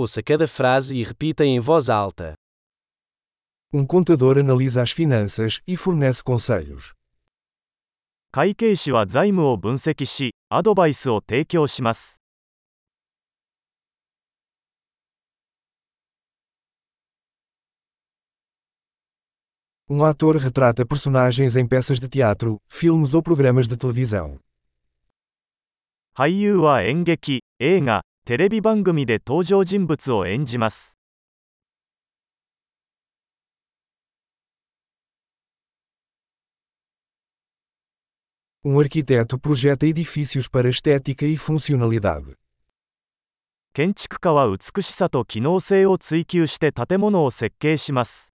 Ouça cada frase e repita em voz alta. Um contador analisa as finanças e fornece conselhos. 会計士は財務を分析し、アドバイスを提供します。 Um ator retrata personagens em peças de teatro, filmes ou programas de televisão. 俳優は演劇、映画、 テレビ番組で登場人物を演じます。Um arquiteto projeta edifícios para estética e funcionalidade. 建築家は美しさと機能性を追求して建物を設計します。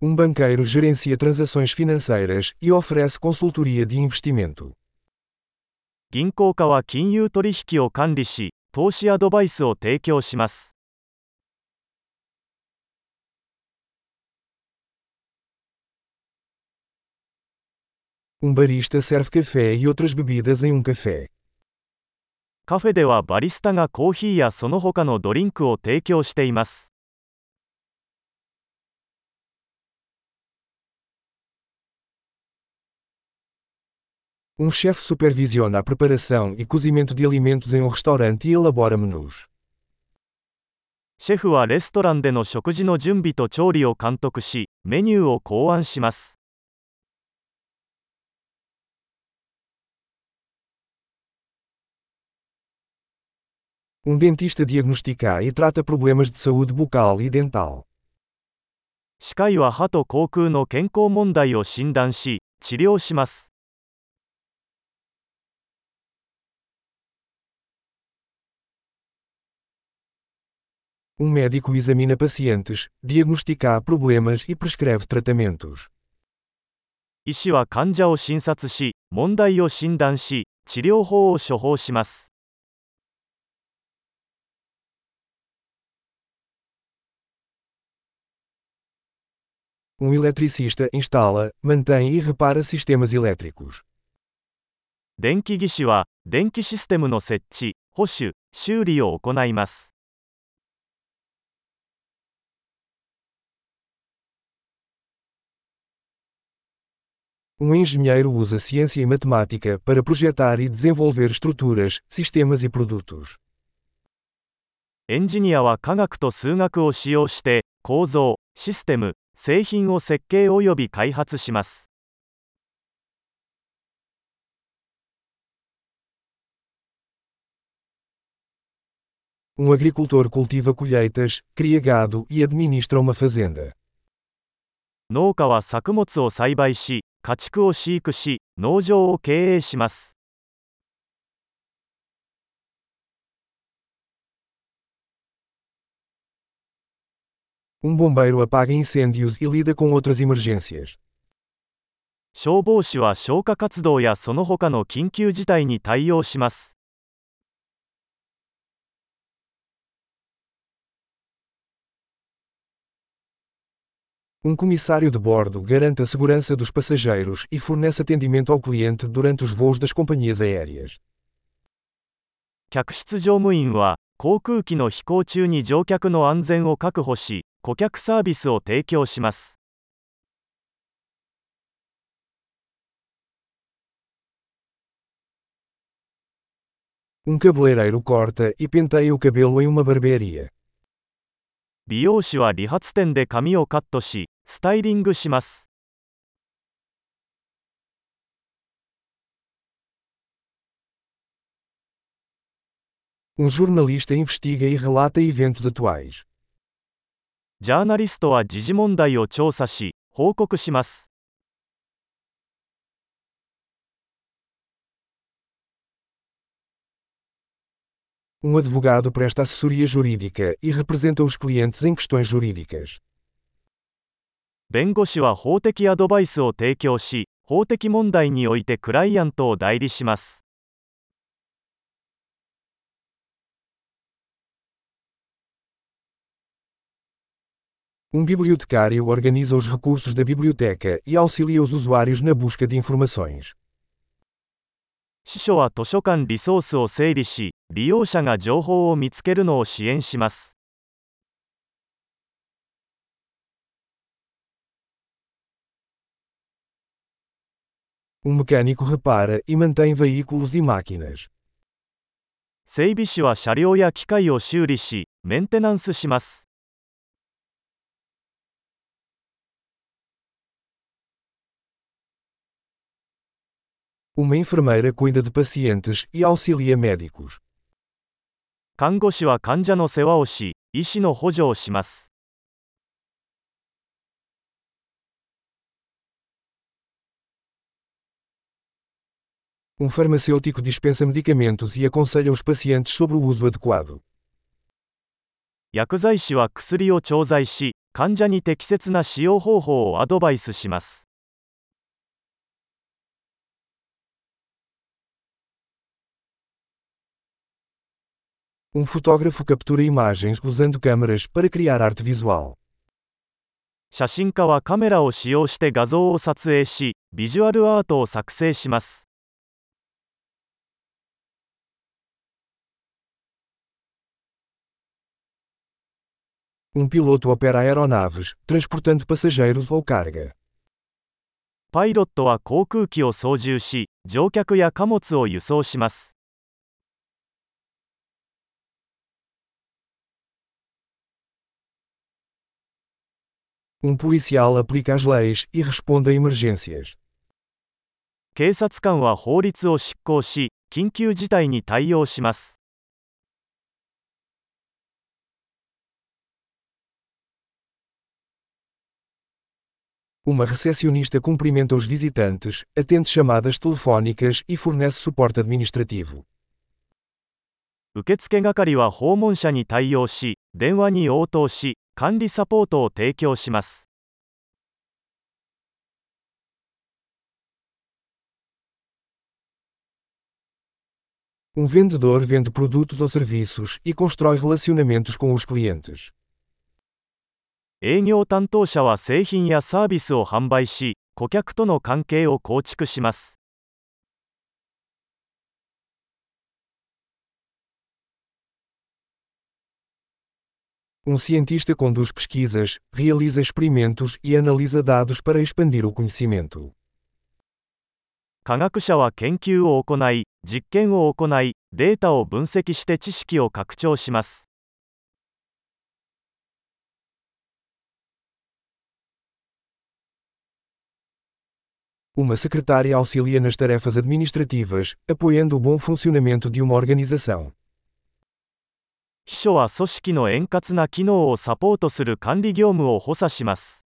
Um banqueiro gerencia transações financeiras e oferece consultoria de investimento. 銀行家は金融取引を管理し、投資アドバイスを提供します。 Um barista serve café e outras bebidas em um café. カフェではバリスタがコーヒーやその他のドリンクを提供しています。 Um chefe supervisiona a preparação e cozimento de alimentos em um restaurante e elabora menus. シェフはレストランでの食事の準備と調理を監督し、メニューを考案します。 Um dentista diagnostica e trata problemas de saúde bucal e dental. 歯科医は歯と口腔の健康問題を診断し、治療します。 Um médico examina pacientes, diagnostica problemas e prescreve tratamentos. 医師は患者を診察し、問題を診断し、治療法を処方します。 Um eletricista instala, mantém e repara sistemas elétricos. 電気技師は、電気システムの設置、保守、修理を行います。 Um engenheiro usa ciência e matemática para projetar e desenvolver estruturas, sistemas e produtos. エンジニアは科学と数学を使用して、構造、システム、製品を設計及び開発します。 Um agricultor cultiva colheitas, cria gado e administra uma fazenda. 農家は作物を栽培し、 家畜を飼育し、農場を経営します。Um bombeiro apaga incêndios e lida com outras emergências. 消防士は消火活動やその他の緊急事態に対応します。Um comissário de bordo garante a segurança dos passageiros e fornece atendimento ao cliente durante os voos das companhias aéreas. 客室乗務員は、航空機の飛行中に乗客の安全を確保し、顧客サービスを提供します。 Um cabeleireiro corta e penteia o cabelo em uma barbearia. 美容師は理髪店で髪をカットし、 スタイリングします。Um jornalista investiga e relata eventos atuais. ジャーナリストは時事問題を調査し、報告します。Um é advogado presta assessoria jurídica e representa os clientes em questões jurídicas. 弁護士は法的アドバイスを提供し、法的問題においてクライアントを代理します。Um bibliotecário organiza os recursos da biblioteca e auxilia os usuários na busca de informações. 司書は図書館リソースを整理し、利用者が情報を見つけるのを支援します。Um mecânico repara e mantém veículos e máquinas. 整備士は車両や機械を修理し、メンテナンスします。 Uma enfermeira cuida de pacientes e auxilia médicos. 看護師は患者の世話をし、医師の補助をします。 Um farmacêutico dispensa medicamentos e aconselha os pacientes sobre o uso adequado. 薬剤師は薬を調剤し、患者に適切な使用方法をアドバイスします。 Um fotógrafo captura imagens usando câmeras para criar arte visual. 写真家はカメラを使用して画像を撮影し、ビジュアルアートを作成します。 Um piloto opera aeronaves, transportando passageiros ou carga. パイロットは航空機を操縦し、乗客や貨物を輸送します。 Um policial aplica as leis e responde a emergências. 警察官は法律を執行し、緊急事態に対応します。 Uma recepcionista cumprimenta os visitantes, atende chamadas telefónicas e fornece suporte administrativo. 受付係は訪問者に対応し、電話に応答し、管理サポートを提供します。 Um vendedor vende produtos ou serviços e constrói relacionamentos com os clientes. 営業担当者は製品やサービスを販売し、顧客との関係を構築します。Um cientista conduz pesquisas, realiza experimentos e analisa dados para expandir o conhecimento. 科学者は研究を行い、実験を行い、データを分析して知識を拡張します。Uma secretária auxilia nas tarefas administrativas, apoiando o bom funcionamento de uma organização. 秘書は組織の円滑な機能をサポートする管理業務を補佐します。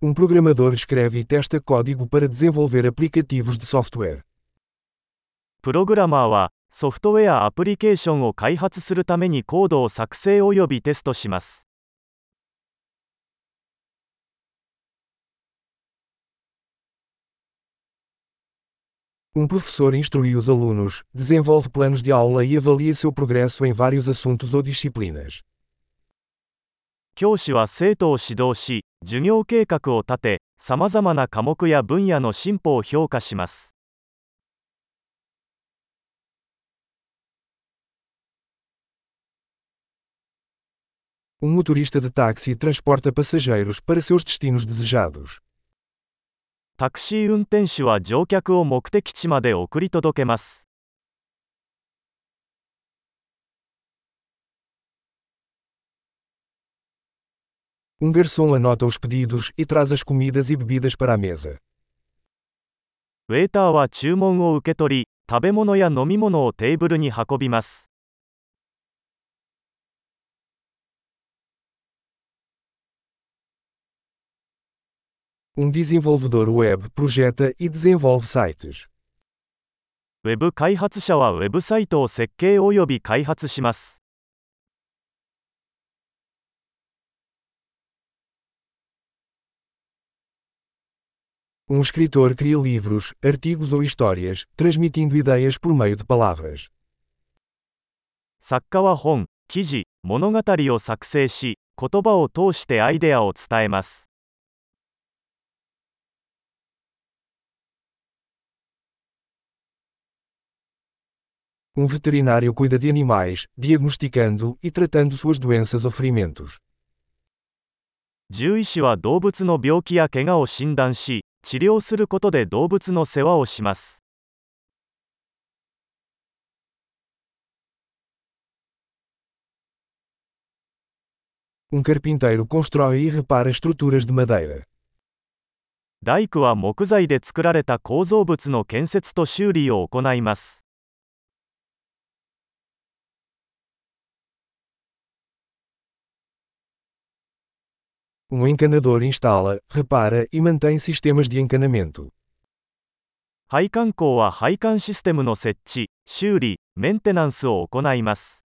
Um programador escreve e testa código para desenvolver aplicativos de software. プログラマーは、ソフトウェアアプリケーションを開発するためにコードを作成およびテストします。Um professor instrui os alunos, desenvolve planos de aula e avalia seu progresso em vários assuntos ou disciplinas. 教師は生徒を指導し、授業計画を立て、さまざまな科目や分野の進歩を評価します。Um motorista de táxi transporta passageiros para seus destinos desejados. タクシー運転手は乗客を目的地まで送り届けます。 Um garçom anota os pedidos e traz as comidas e bebidas para a mesa. ウェーターは注文を受け取り、食べ物や飲み物をテーブルに運びます。 Um desenvolvedor web projeta e desenvolve sites. ウェブ開発者はウェブサイトを設計及び開発します。 Um escritor cria livros, artigos ou histórias, transmitindo ideias por meio de palavras. 作家は本、記事、物語を作成し、言葉を通してアイデアを伝えます。 Um veterinário cuida de animais, diagnosticando e tratando suas doenças ou ferimentos. 獣医師は動物の病気や怪我を診断し、治療することで動物の世話をします。 Um carpinteiro constrói e repara estruturas de madeira. 大工は木材で作られた構造物の建設と修理を行います。 Um encanador instala, repara e mantém sistemas de encanamento. 配管工は配管システムの設置、修理、メンテナンスを行います。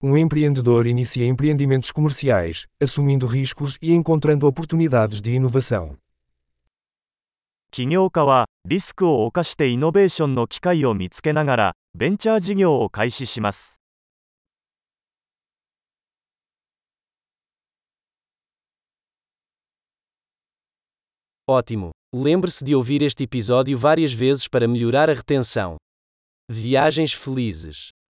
Um empreendedor inicia empreendimentos comerciais, assumindo riscos e encontrando oportunidades de inovação. 起業家はリスクを冒してイノベーションの機会を見つけながらベンチャー事業を開始します。 Ótimo! Lembre-se de ouvir este episódio várias vezes para melhorar a retenção. Viagens felizes!